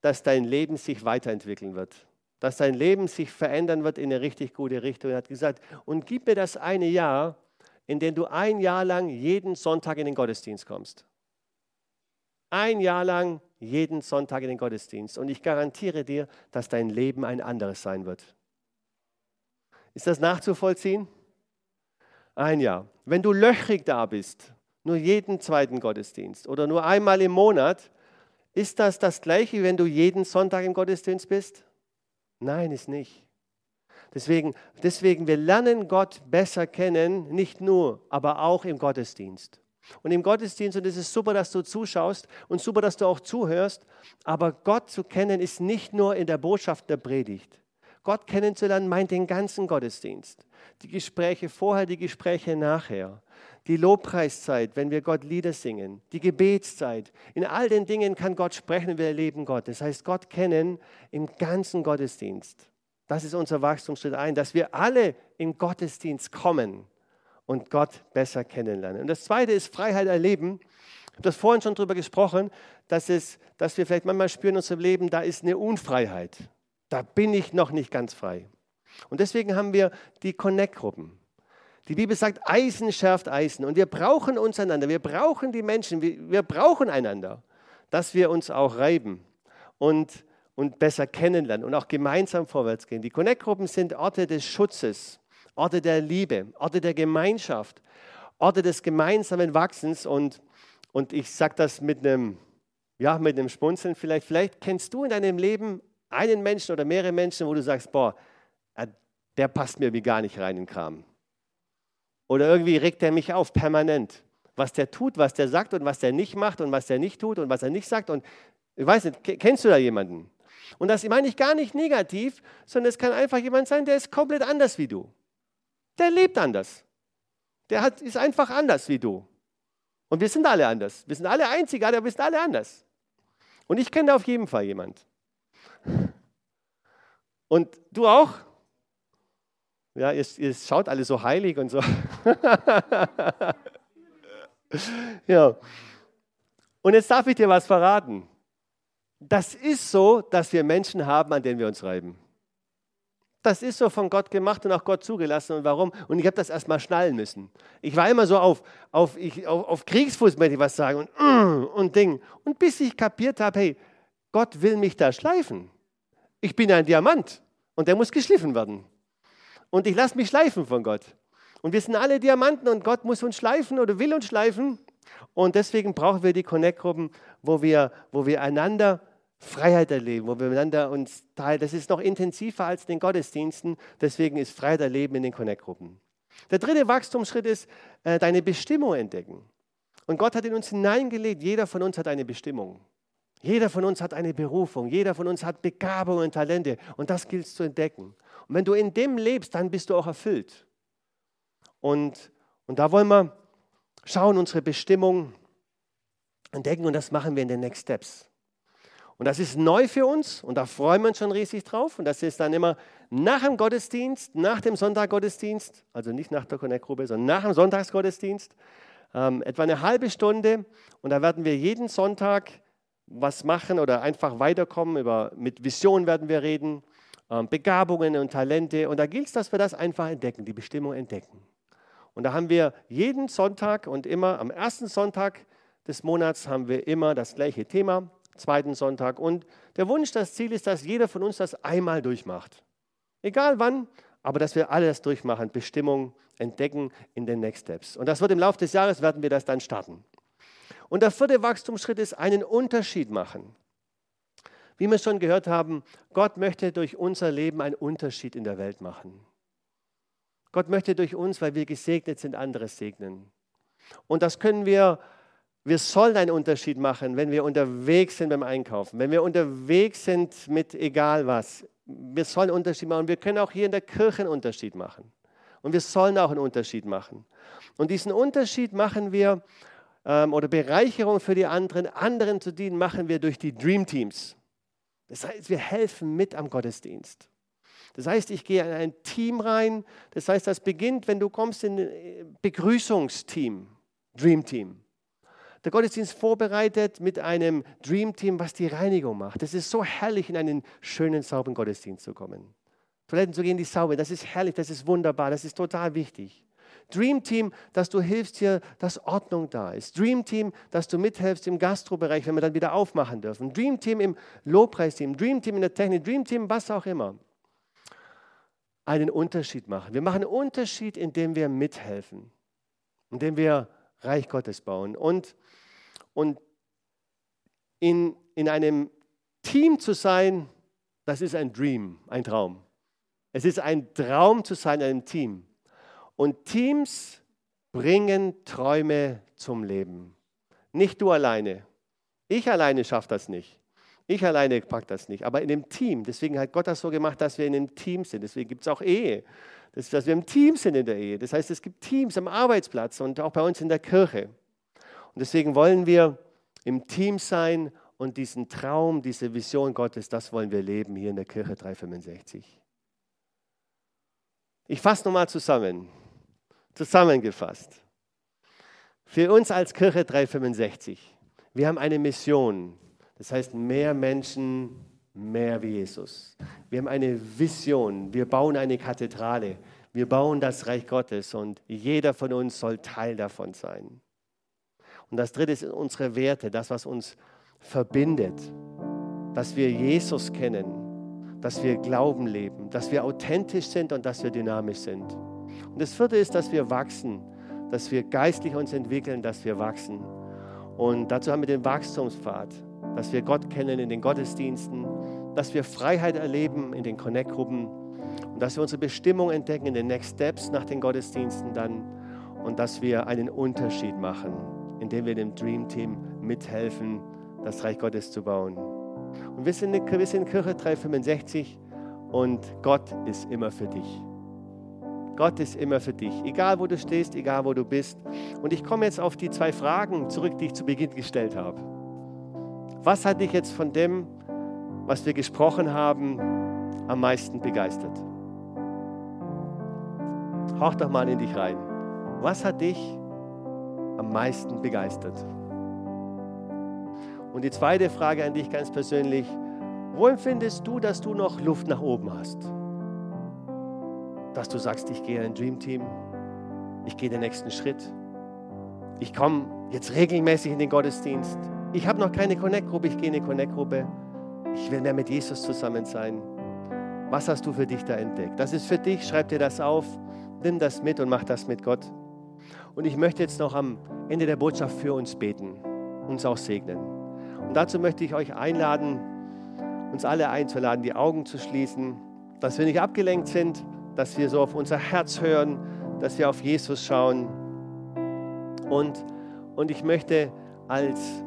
dass dein Leben sich weiterentwickeln wird, dass dein Leben sich verändern wird in eine richtig gute Richtung. Er hat gesagt, und gib mir das eine Jahr, in dem du ein Jahr lang jeden Sonntag in den Gottesdienst kommst. Ein Jahr lang jeden Sonntag in den Gottesdienst. Und ich garantiere dir, dass dein Leben ein anderes sein wird. Ist das nachzuvollziehen? Ein Jahr. Wenn du löchrig da bist, nur jeden zweiten Gottesdienst oder nur einmal im Monat, ist das das gleiche, wenn du jeden Sonntag im Gottesdienst bist? Nein, ist nicht. Deswegen, deswegen, wir lernen Gott besser kennen, nicht nur, aber auch im Gottesdienst. Und im Gottesdienst, und es ist super, dass du zuschaust und super, dass du auch zuhörst, aber Gott zu kennen ist nicht nur in der Botschaft der Predigt. Gott kennenzulernen meint den ganzen Gottesdienst. Die Gespräche vorher, die Gespräche nachher. Die Lobpreiszeit, wenn wir Gott Lieder singen. Die Gebetszeit. In all den Dingen kann Gott sprechen und wir erleben Gott. Das heißt, Gott kennen im ganzen Gottesdienst. Das ist unser Wachstumsschritt ein, dass wir alle im Gottesdienst kommen und Gott besser kennenlernen. Und das Zweite ist Freiheit erleben. Ich habe das vorhin schon darüber gesprochen, dass, es, dass wir vielleicht manchmal spüren in unserem Leben, da ist eine Unfreiheit. Da bin ich noch nicht ganz frei. Und deswegen haben wir die Connect-Gruppen. Die Bibel sagt, Eisen schärft Eisen. Und wir brauchen uns einander. Wir brauchen die Menschen. Wir, wir brauchen einander, dass wir uns auch reiben. Und und besser kennenlernen und auch gemeinsam vorwärts gehen. Die Connect-Gruppen sind Orte des Schutzes, Orte der Liebe, Orte der Gemeinschaft, Orte des gemeinsamen Wachsens. Und, und ich sage das mit einem, ja, mit einem Spunzeln vielleicht. Vielleicht kennst du in deinem Leben einen Menschen oder mehrere Menschen, wo du sagst, boah, äh, der passt mir wie gar nicht rein in den Kram. Oder irgendwie regt er mich auf permanent. Was der tut, was der sagt und was der nicht macht und was der nicht tut und was er nicht sagt. Und ich weiß nicht, kennst du da jemanden? Und das meine ich gar nicht negativ, sondern es kann einfach jemand sein, der ist komplett anders wie du. Der lebt anders. Der hat, ist einfach anders wie du. Und wir sind alle anders. Wir sind alle einzigartig, aber wir sind alle anders. Und ich kenne da auf jeden Fall jemand. Und du auch? Ja, ihr, ihr schaut alle so heilig und so. ja. Und jetzt darf ich dir was verraten. Das ist so, dass wir Menschen haben, an denen wir uns reiben. Das ist so von Gott gemacht und auch Gott zugelassen. Und warum? Und ich habe das erstmal schnallen müssen. Ich war immer so auf, auf, ich, auf, auf Kriegsfuß, möchte ich was sagen, und, mm, und Ding. Und bis ich kapiert habe, hey, Gott will mich da schleifen. Ich bin ein Diamant und der muss geschliffen werden. Und ich lasse mich schleifen von Gott. Und wir sind alle Diamanten und Gott muss uns schleifen oder will uns schleifen. Und deswegen brauchen wir die Connect-Gruppen, wo wir, wo wir einander Freiheit erleben, wo wir miteinander uns teilen. Das ist noch intensiver als in den Gottesdiensten. Deswegen ist Freiheit erleben in den Connect-Gruppen. Der dritte Wachstumsschritt ist, äh, deine Bestimmung entdecken. Und Gott hat in uns hineingelegt, jeder von uns hat eine Bestimmung. Jeder von uns hat eine Berufung, jeder von uns hat Begabungen und Talente und das gilt zu entdecken. Und wenn du in dem lebst, dann bist du auch erfüllt. Und, und da wollen wir schauen, unsere Bestimmung entdecken und das machen wir in den Next Steps. Und das ist neu für uns und da freuen wir uns schon riesig drauf. Und das ist dann immer nach dem Gottesdienst, nach dem Sonntaggottesdienst, also nicht nach der Connect-Gruppe, sondern nach dem Sonntagsgottesdienst, ähm, etwa eine halbe Stunde. Und da werden wir jeden Sonntag was machen oder einfach weiterkommen. Über, mit Vision werden wir reden, ähm, Begabungen und Talente. Und da gilt es, dass wir das einfach entdecken, die Bestimmung entdecken. Und da haben wir jeden Sonntag und immer am ersten Sonntag des Monats haben wir immer das gleiche Thema zweiten Sonntag. Und der Wunsch, das Ziel ist, dass jeder von uns das einmal durchmacht. Egal wann, aber dass wir alle das durchmachen, Bestimmung entdecken in den Next Steps. Und das wird im Laufe des Jahres, werden wir das dann starten. Und der vierte Wachstumsschritt ist einen Unterschied machen. Wie wir schon gehört haben, Gott möchte durch unser Leben einen Unterschied in der Welt machen. Gott möchte durch uns, weil wir gesegnet sind, anderes segnen. Und das können wir, wir sollen einen Unterschied machen, wenn wir unterwegs sind beim Einkaufen, wenn wir unterwegs sind mit egal was. Wir sollen einen Unterschied machen. Wir können auch hier in der Kirche einen Unterschied machen. Und wir sollen auch einen Unterschied machen. Und diesen Unterschied machen wir, ähm, oder Bereicherung für die anderen, anderen zu dienen, machen wir durch die Dream Teams. Das heißt, wir helfen mit am Gottesdienst. Das heißt, ich gehe in ein Team rein. Das heißt, das beginnt, wenn du kommst in ein Begrüßungsteam, Dream Team. Der Gottesdienst vorbereitet mit einem Dream Team, was die Reinigung macht. Das ist so herrlich, in einen schönen, sauberen Gottesdienst zu kommen. Toiletten zu gehen, die sauber, das ist herrlich, das ist wunderbar, das ist total wichtig. Dream Team, dass du hilfst hier, dass Ordnung da ist. Dream Team, dass du mithelfst im Gastrobereich, wenn wir dann wieder aufmachen dürfen. Dream Team im Lobpreisteam, Dream Team in der Technik, Dream Team, was auch immer einen Unterschied machen. Wir machen einen Unterschied, indem wir mithelfen, indem wir Reich Gottes bauen. Und, und in, in einem Team zu sein, das ist ein Dream, ein Traum. Es ist ein Traum zu sein in einem Team. Und Teams bringen Träume zum Leben. Nicht du alleine. Ich alleine schaffe das nicht. Ich alleine packe das nicht, aber in dem Team. Deswegen hat Gott das so gemacht, dass wir in einem Team sind. Deswegen gibt es auch Ehe. Das, dass wir im Team sind in der Ehe. Das heißt, es gibt Teams am Arbeitsplatz und auch bei uns in der Kirche. Und deswegen wollen wir im Team sein und diesen Traum, diese Vision Gottes, das wollen wir leben hier in der Kirche 365. Ich fasse nochmal zusammen. Zusammengefasst. Für uns als Kirche 365, wir haben eine Mission. Das heißt, mehr Menschen, mehr wie Jesus. Wir haben eine Vision. Wir bauen eine Kathedrale. Wir bauen das Reich Gottes und jeder von uns soll Teil davon sein. Und das dritte ist unsere Werte, das, was uns verbindet, dass wir Jesus kennen, dass wir Glauben leben, dass wir authentisch sind und dass wir dynamisch sind. Und das vierte ist, dass wir wachsen, dass wir geistlich uns entwickeln, dass wir wachsen. Und dazu haben wir den Wachstumspfad dass wir Gott kennen in den Gottesdiensten, dass wir Freiheit erleben in den Connect-Gruppen und dass wir unsere Bestimmung entdecken in den Next Steps nach den Gottesdiensten dann und dass wir einen Unterschied machen, indem wir dem Dream Team mithelfen, das Reich Gottes zu bauen. Und wir sind, sind Kirche 365 und Gott ist immer für dich. Gott ist immer für dich, egal wo du stehst, egal wo du bist. Und ich komme jetzt auf die zwei Fragen zurück, die ich zu Beginn gestellt habe. Was hat dich jetzt von dem, was wir gesprochen haben, am meisten begeistert? Hauch doch mal in dich rein. Was hat dich am meisten begeistert? Und die zweite Frage an dich ganz persönlich, wo empfindest du, dass du noch Luft nach oben hast? Dass du sagst, ich gehe in ein Dream Team, ich gehe den nächsten Schritt, ich komme jetzt regelmäßig in den Gottesdienst, ich habe noch keine Connect-Gruppe, ich gehe in eine Connect-Gruppe. Ich will mehr mit Jesus zusammen sein. Was hast du für dich da entdeckt? Das ist für dich, schreib dir das auf, nimm das mit und mach das mit Gott. Und ich möchte jetzt noch am Ende der Botschaft für uns beten, uns auch segnen. Und dazu möchte ich euch einladen, uns alle einzuladen, die Augen zu schließen, dass wir nicht abgelenkt sind, dass wir so auf unser Herz hören, dass wir auf Jesus schauen. Und, und ich möchte als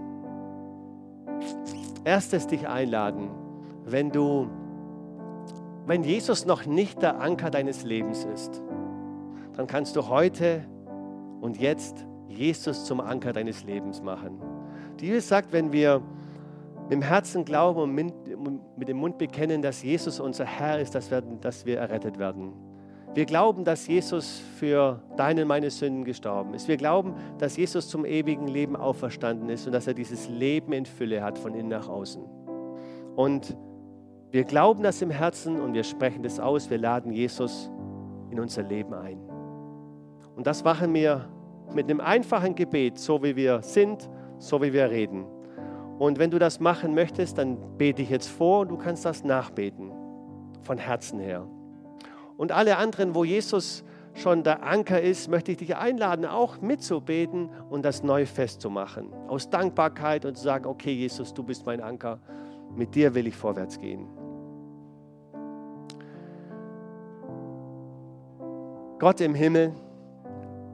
erstes dich einladen, wenn du, wenn Jesus noch nicht der Anker deines Lebens ist, dann kannst du heute und jetzt Jesus zum Anker deines Lebens machen. Die Bibel sagt, wenn wir mit dem Herzen glauben und mit dem Mund bekennen, dass Jesus unser Herr ist, dass wir, dass wir errettet werden. Wir glauben, dass Jesus für deine und meine Sünden gestorben ist. Wir glauben, dass Jesus zum ewigen Leben auferstanden ist und dass er dieses Leben in Fülle hat von innen nach außen. Und wir glauben das im Herzen und wir sprechen das aus. Wir laden Jesus in unser Leben ein. Und das machen wir mit einem einfachen Gebet, so wie wir sind, so wie wir reden. Und wenn du das machen möchtest, dann bete ich jetzt vor und du kannst das nachbeten, von Herzen her. Und alle anderen, wo Jesus schon der Anker ist, möchte ich dich einladen, auch mitzubeten und das neu festzumachen. Aus Dankbarkeit und zu sagen, okay Jesus, du bist mein Anker, mit dir will ich vorwärts gehen. Gott im Himmel,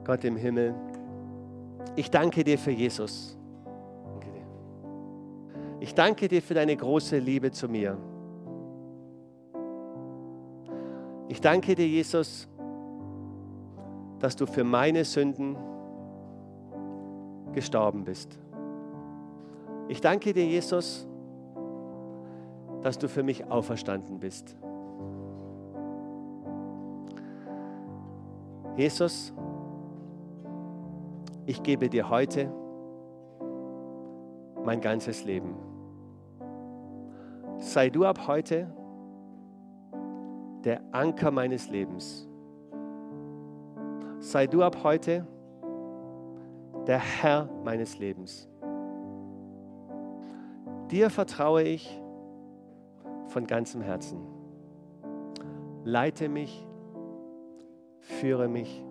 Gott im Himmel, ich danke dir für Jesus. Ich danke dir für deine große Liebe zu mir. Ich danke dir, Jesus, dass du für meine Sünden gestorben bist. Ich danke dir, Jesus, dass du für mich auferstanden bist. Jesus, ich gebe dir heute mein ganzes Leben. Sei du ab heute der Anker meines Lebens. Sei du ab heute der Herr meines Lebens. Dir vertraue ich von ganzem Herzen. Leite mich, führe mich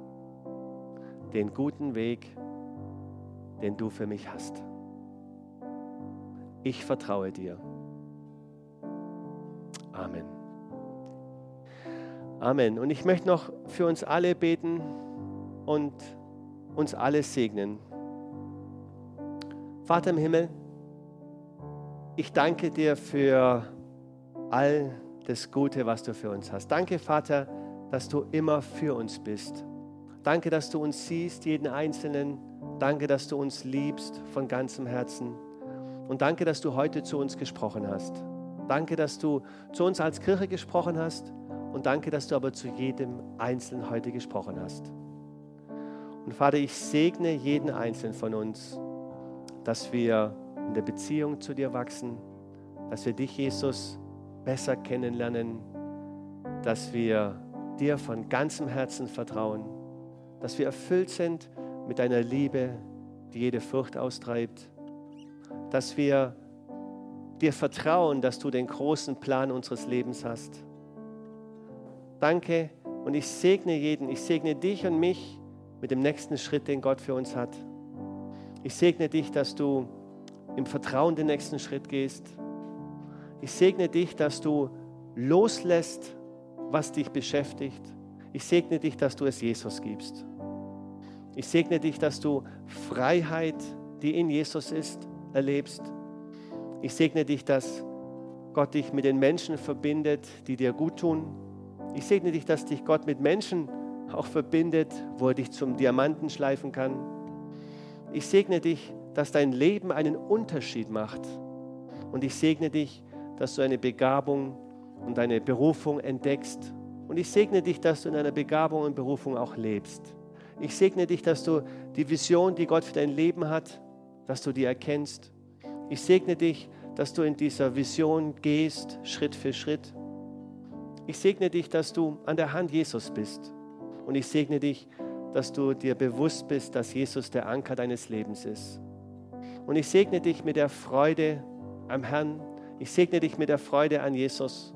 den guten Weg, den du für mich hast. Ich vertraue dir. Amen. Amen. Und ich möchte noch für uns alle beten und uns alle segnen. Vater im Himmel, ich danke dir für all das Gute, was du für uns hast. Danke, Vater, dass du immer für uns bist. Danke, dass du uns siehst, jeden Einzelnen. Danke, dass du uns liebst von ganzem Herzen. Und danke, dass du heute zu uns gesprochen hast. Danke, dass du zu uns als Kirche gesprochen hast. Und danke, dass du aber zu jedem Einzelnen heute gesprochen hast. Und Vater, ich segne jeden Einzelnen von uns, dass wir in der Beziehung zu dir wachsen, dass wir dich, Jesus, besser kennenlernen, dass wir dir von ganzem Herzen vertrauen, dass wir erfüllt sind mit deiner Liebe, die jede Furcht austreibt, dass wir dir vertrauen, dass du den großen Plan unseres Lebens hast. Danke und ich segne jeden, ich segne dich und mich mit dem nächsten Schritt, den Gott für uns hat. Ich segne dich, dass du im Vertrauen den nächsten Schritt gehst. Ich segne dich, dass du loslässt, was dich beschäftigt. Ich segne dich, dass du es Jesus gibst. Ich segne dich, dass du Freiheit, die in Jesus ist, erlebst. Ich segne dich, dass Gott dich mit den Menschen verbindet, die dir gut tun. Ich segne dich, dass dich Gott mit Menschen auch verbindet, wo er dich zum Diamanten schleifen kann. Ich segne dich, dass dein Leben einen Unterschied macht. Und ich segne dich, dass du eine Begabung und deine Berufung entdeckst. Und ich segne dich, dass du in deiner Begabung und Berufung auch lebst. Ich segne dich, dass du die Vision, die Gott für dein Leben hat, dass du die erkennst. Ich segne dich, dass du in dieser Vision gehst, Schritt für Schritt. Ich segne dich, dass du an der Hand Jesus bist. Und ich segne dich, dass du dir bewusst bist, dass Jesus der Anker deines Lebens ist. Und ich segne dich mit der Freude am Herrn. Ich segne dich mit der Freude an Jesus.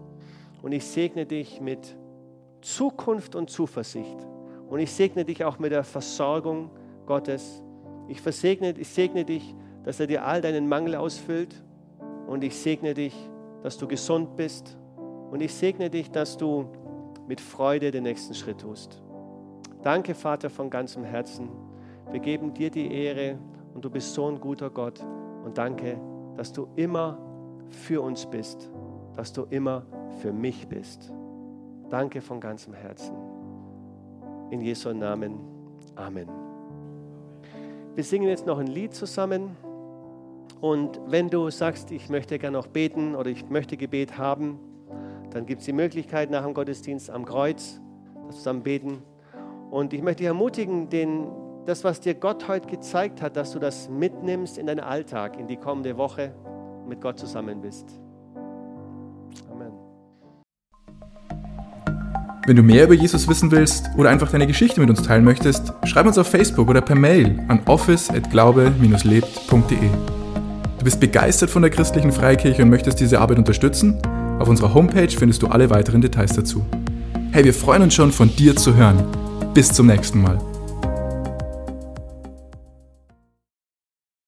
Und ich segne dich mit Zukunft und Zuversicht. Und ich segne dich auch mit der Versorgung Gottes. Ich, versegne, ich segne dich, dass er dir all deinen Mangel ausfüllt. Und ich segne dich, dass du gesund bist. Und ich segne dich, dass du mit Freude den nächsten Schritt tust. Danke, Vater, von ganzem Herzen. Wir geben dir die Ehre und du bist so ein guter Gott. Und danke, dass du immer für uns bist, dass du immer für mich bist. Danke von ganzem Herzen. In Jesu Namen. Amen. Wir singen jetzt noch ein Lied zusammen. Und wenn du sagst, ich möchte gerne noch beten oder ich möchte Gebet haben, dann gibt es die Möglichkeit nach dem Gottesdienst am Kreuz, dass wir zusammen beten. Und ich möchte dich ermutigen, den, das, was dir Gott heute gezeigt hat, dass du das mitnimmst in deinen Alltag, in die kommende Woche mit Gott zusammen bist. Amen. Wenn du mehr über Jesus wissen willst oder einfach deine Geschichte mit uns teilen möchtest, schreib uns auf Facebook oder per Mail an office@glaube-lebt.de. Du bist begeistert von der christlichen Freikirche und möchtest diese Arbeit unterstützen? Auf unserer Homepage findest du alle weiteren Details dazu. Hey, wir freuen uns schon von dir zu hören. Bis zum nächsten Mal.